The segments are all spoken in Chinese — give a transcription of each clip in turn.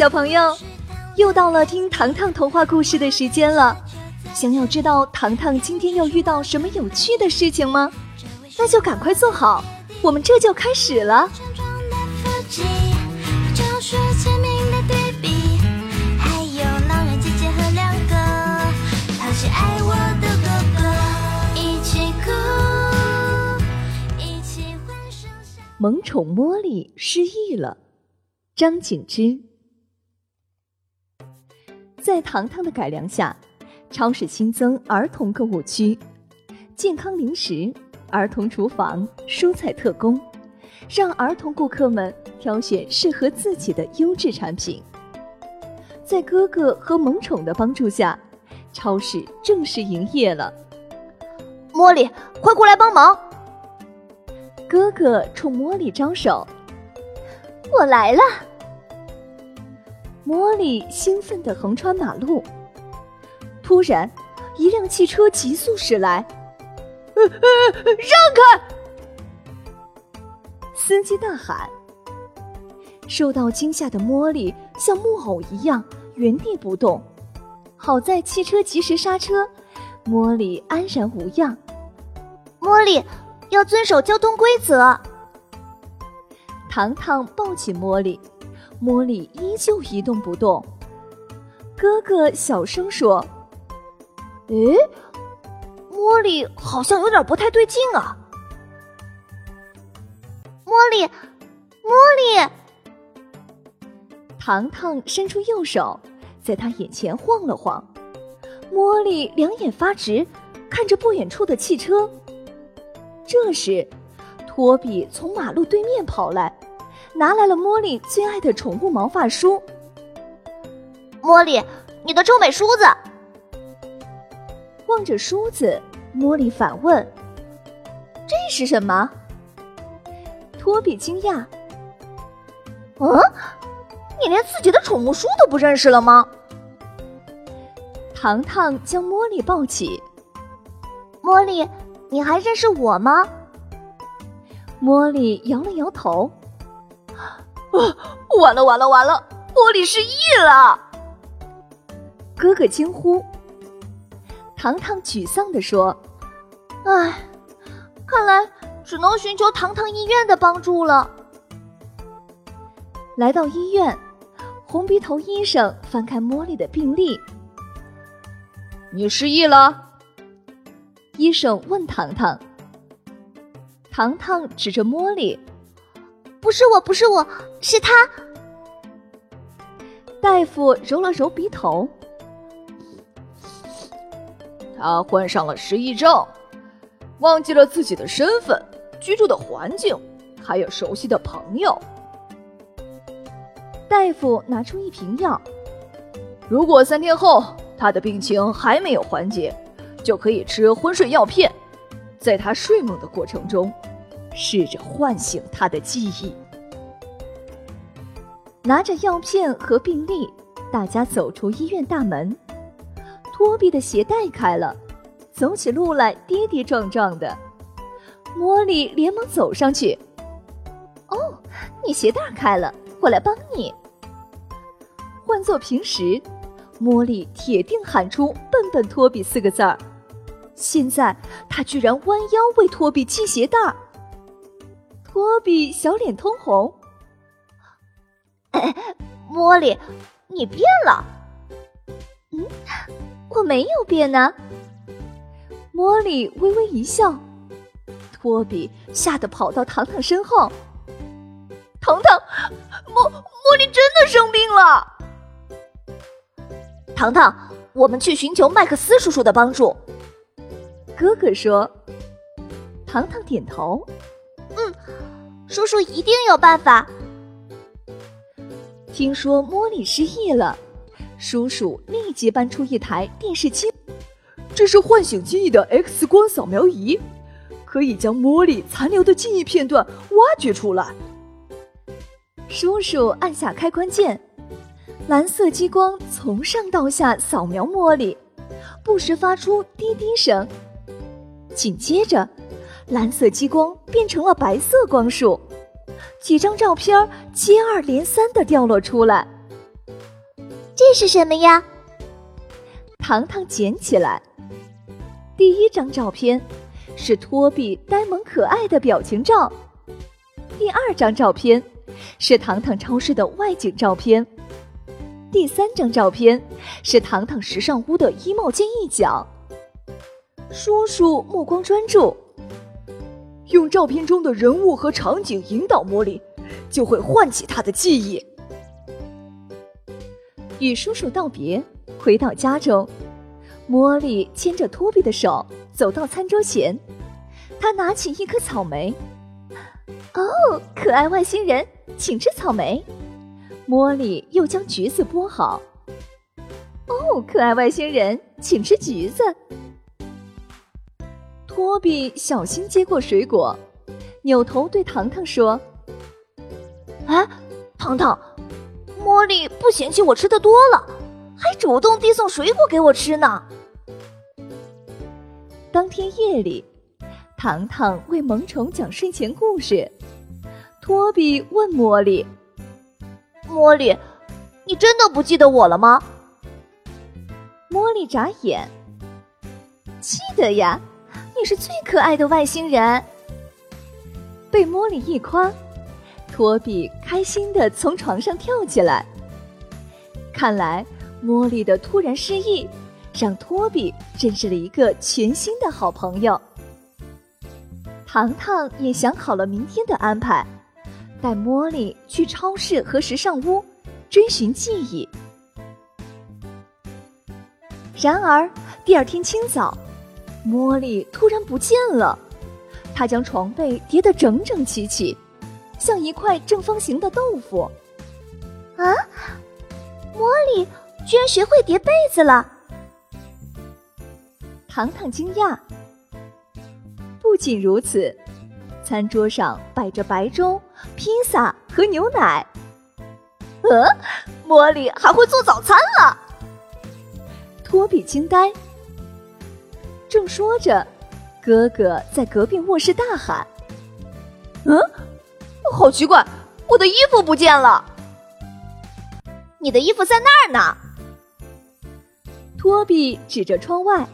小朋友，又到了听糖糖童话故事的时间了。想要知道糖糖今天又遇到什么有趣的事情吗？那就赶快坐好，我们这就开始了。萌宠茉莉失忆了。张景之在糖糖的改良下，超市新增儿童购物区、健康零食、儿童厨房、蔬菜特供，让儿童顾客们挑选适合自己的优质产品。在哥哥和萌宠的帮助下，超市正式营业了。茉莉，快过来帮忙！哥哥冲茉莉招手：“我来了。”茉莉兴奋地横穿马路，突然，一辆汽车急速驶来，“呃呃，让开！”司机大喊。受到惊吓的茉莉像木偶一样原地不动，好在汽车及时刹车，茉莉安然无恙。茉莉要遵守交通规则。糖糖抱起茉莉。茉莉依旧一动不动。哥哥小声说：“诶，茉莉好像有点不太对劲啊！”茉莉，茉莉，糖糖伸出右手，在他眼前晃了晃。茉莉两眼发直，看着不远处的汽车。这时，托比从马路对面跑来。拿来了茉莉最爱的宠物毛发梳。茉莉，你的臭美梳子。望着梳子，茉莉反问：“这是什么？”托比惊讶：“嗯，你连自己的宠物梳都不认识了吗？”糖糖将茉莉抱起：“茉莉，你还认识我吗？”茉莉摇了摇头。啊！完了完了完了！茉莉失忆了！哥哥惊呼。糖糖沮丧地说：“唉，看来只能寻求糖糖医院的帮助了。”来到医院，红鼻头医生翻开茉莉的病历：“你失忆了？”医生问糖糖。糖糖指着茉莉。不是我，不是我，是他。大夫揉了揉鼻头，他患上了失忆症，忘记了自己的身份、居住的环境，还有熟悉的朋友。大夫拿出一瓶药，如果三天后他的病情还没有缓解，就可以吃昏睡药片，在他睡梦的过程中。试着唤醒他的记忆。拿着药片和病历，大家走出医院大门。托比的鞋带开了，走起路来跌跌撞撞的。茉莉连忙走上去：“哦，你鞋带开了，我来帮你。”换做平时，茉莉铁定喊出“笨笨托比”四个字儿。现在，她居然弯腰为托比系鞋带儿。托比小脸通红。茉莉，你变了。嗯，我没有变呢。茉莉微微一笑。托比吓得跑到糖糖身后。糖糖，茉茉莉真的生病了。糖糖，我们去寻求麦克斯叔叔的帮助。哥哥说。糖糖点头。嗯，叔叔一定有办法。听说茉莉失忆了，叔叔立即搬出一台电视机，这是唤醒记忆的 X 光扫描仪，可以将茉莉残留的记忆片段挖掘出来。叔叔按下开关键，蓝色激光从上到下扫描茉莉，不时发出滴滴声，紧接着。蓝色激光变成了白色光束，几张照片接二连三的掉落出来。这是什么呀？糖糖捡起来。第一张照片是托比呆萌可爱的表情照。第二张照片是糖糖超市的外景照片。第三张照片是糖糖时尚屋的衣帽间一角。叔叔目光专注，用照片中的人物和场景引导茉莉，就会唤起她的记忆。与叔叔道别，回到家中，茉莉牵着托比的手走到餐桌前，她拿起一颗草莓。哦，可爱外星人，请吃草莓。茉莉又将橘子剥好。哦，可爱外星人，请吃橘子。托比小心接过水果，扭头对糖糖说：“啊，糖糖，茉莉不嫌弃我吃的多了，还主动递送水果给我吃呢。”当天夜里，糖糖为萌宠讲睡前故事。托比问茉莉。茉莉，你真的不记得我了吗？茉莉眨眼，记得呀，你是最可爱的外星人。被茉莉一夸，托比开心的从床上跳起来。看来茉莉的突然失忆，让托比认识了一个全新的好朋友。糖糖也想好了明天的安排。带茉莉去超市和时尚屋追寻记忆。然而第二天清早，茉莉突然不见了。她将床被叠得整整齐齐，像一块正方形的豆腐。啊！茉莉居然学会叠被子了！糖糖惊讶。不仅如此。餐桌上摆着白粥、披萨和牛奶。呃，茉莉还会做早餐了。托比惊呆。正说着，哥哥在隔壁卧室大喊：“嗯，好奇怪，我的衣服不见了！你的衣服在那儿呢。”托比指着窗外，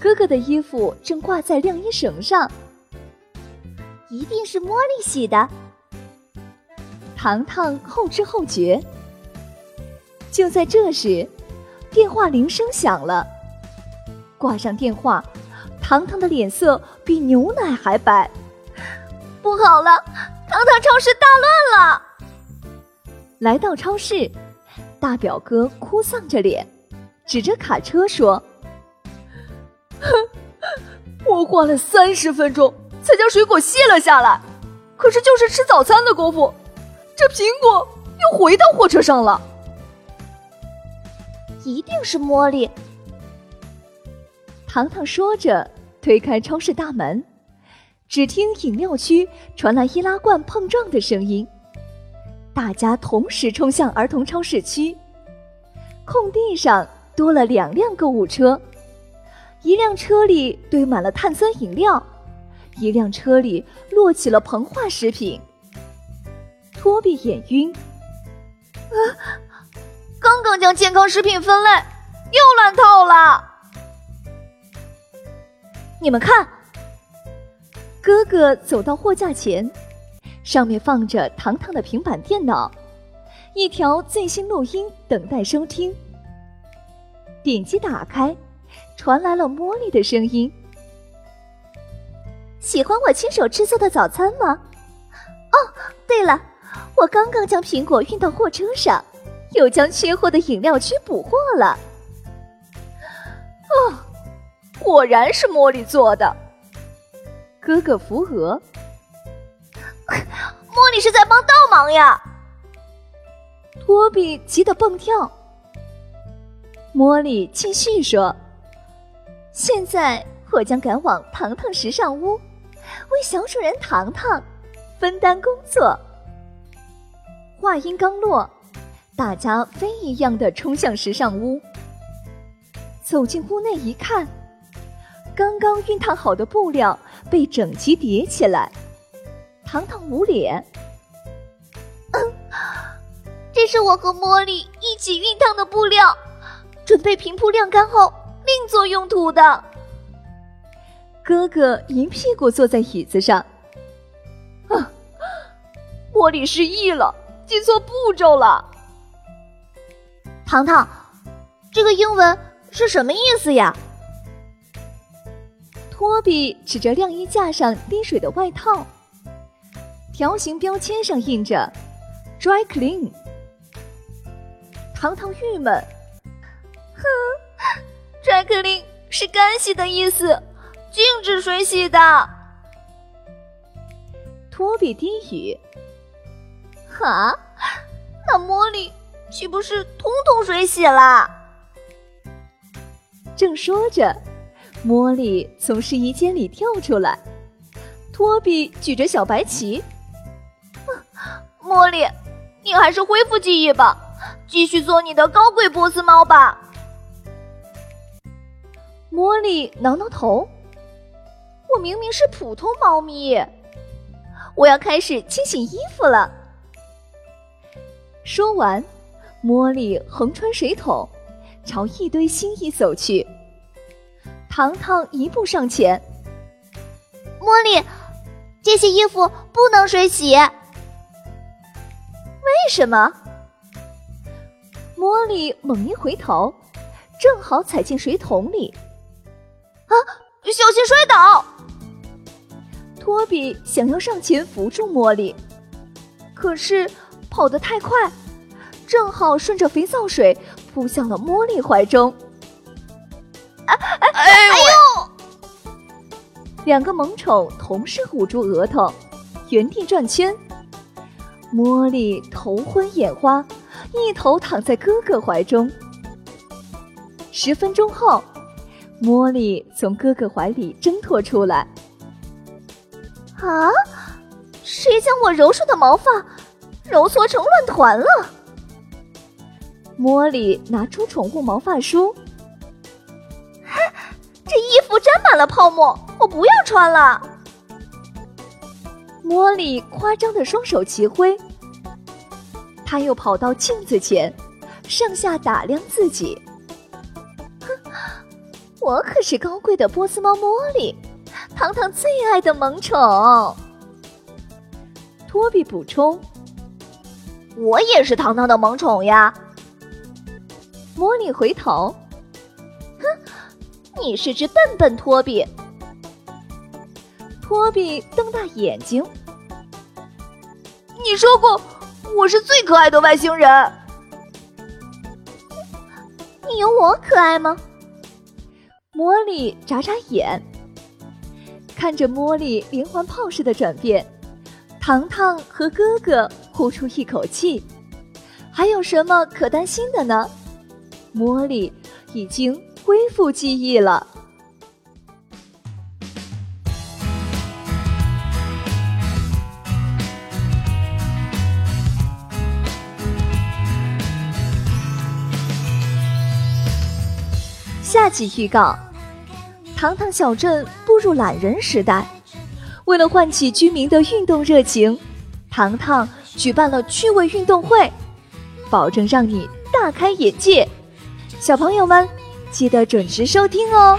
哥哥的衣服正挂在晾衣绳上。一定是茉莉洗的。糖糖后知后觉。就在这时，电话铃声响了。挂上电话，糖糖的脸色比牛奶还白。不好了，糖糖超市大乱了！来到超市，大表哥哭丧着脸，指着卡车说：“哼，我花了三十分钟。”才将水果卸了下来，可是就是吃早餐的功夫，这苹果又回到货车上了。一定是茉莉。糖糖说着，推开超市大门，只听饮料区传来易拉罐碰撞的声音，大家同时冲向儿童超市区。空地上多了两辆购物车，一辆车里堆满了碳酸饮料。一辆车里落起了膨化食品。托比眼晕，啊！刚刚将健康食品分类，又乱套了。你们看，哥哥走到货架前，上面放着糖糖的平板电脑，一条最新录音等待收听。点击打开，传来了茉莉的声音。喜欢我亲手制作的早餐吗？哦，对了，我刚刚将苹果运到货车上，又将缺货的饮料区补货了。哦，果然是茉莉做的。哥哥扶额，茉莉是在帮倒忙呀。托比急得蹦跳。茉莉继续说：“现在我将赶往糖糖时尚屋。”为小主人糖糖分担工作。话音刚落，大家飞一样的冲向时尚屋。走进屋内一看，刚刚熨烫好的布料被整齐叠起来。糖糖捂脸：“这是我和茉莉一起熨烫的布料，准备平铺晾干后另作用途的。哥哥一屁股坐在椅子上。茉莉失忆了，记错步骤了。糖糖，这个英文是什么意思呀？托比指着晾衣架上滴水的外套，条形标签上印着 “dry clean”。糖糖郁闷，哼，“dry clean” 是干洗的意思，禁止水洗的。托比低语：“哈，那茉莉岂不是通通水洗啦？”正说着。茉莉从试衣间里跳出来，托比举着小白旗。茉莉，你还是恢复记忆吧，继续做你的高贵波斯猫吧。茉莉挠挠头，我明明是普通猫咪，我要开始清洗衣服了。说完，茉莉横穿水桶，朝一堆新衣走去。糖糖一步上前，茉莉，这些衣服不能水洗。为什么？茉莉猛一回头，正好踩进水桶里。啊！小心摔倒！托比想要上前扶住茉莉，可是跑得太快，正好顺着肥皂水扑向了茉莉怀中。哎哎哎呦！两个萌宠同时捂住额头，原地转圈。茉莉头昏眼花，一头躺在哥哥怀中。十分钟后，茉莉从哥哥怀里挣脱出来。啊！谁将我柔顺的毛发揉搓成乱团了？茉莉拿出宠物毛发梳。我沾满了泡沫，我不要穿了。茉莉夸张的双手齐挥，他又跑到镜子前，上下打量自己。哼，我可是高贵的波斯猫茉莉，糖糖最爱的萌宠。托比补充：“我也是糖糖的萌宠呀。”茉莉回头。你是只笨笨托比，托比瞪大眼睛。你说过我是最可爱的外星人，你有我可爱吗？茉莉眨眨眼，看着茉莉连环炮似的转变，糖糖和哥哥呼出一口气。还有什么可担心的呢？茉莉已经。恢复记忆了。下集预告：糖糖小镇步入懒人时代，为了唤起居民的运动热情，糖糖举办了趣味运动会，保证让你大开眼界。小朋友们。记得准时收听哦。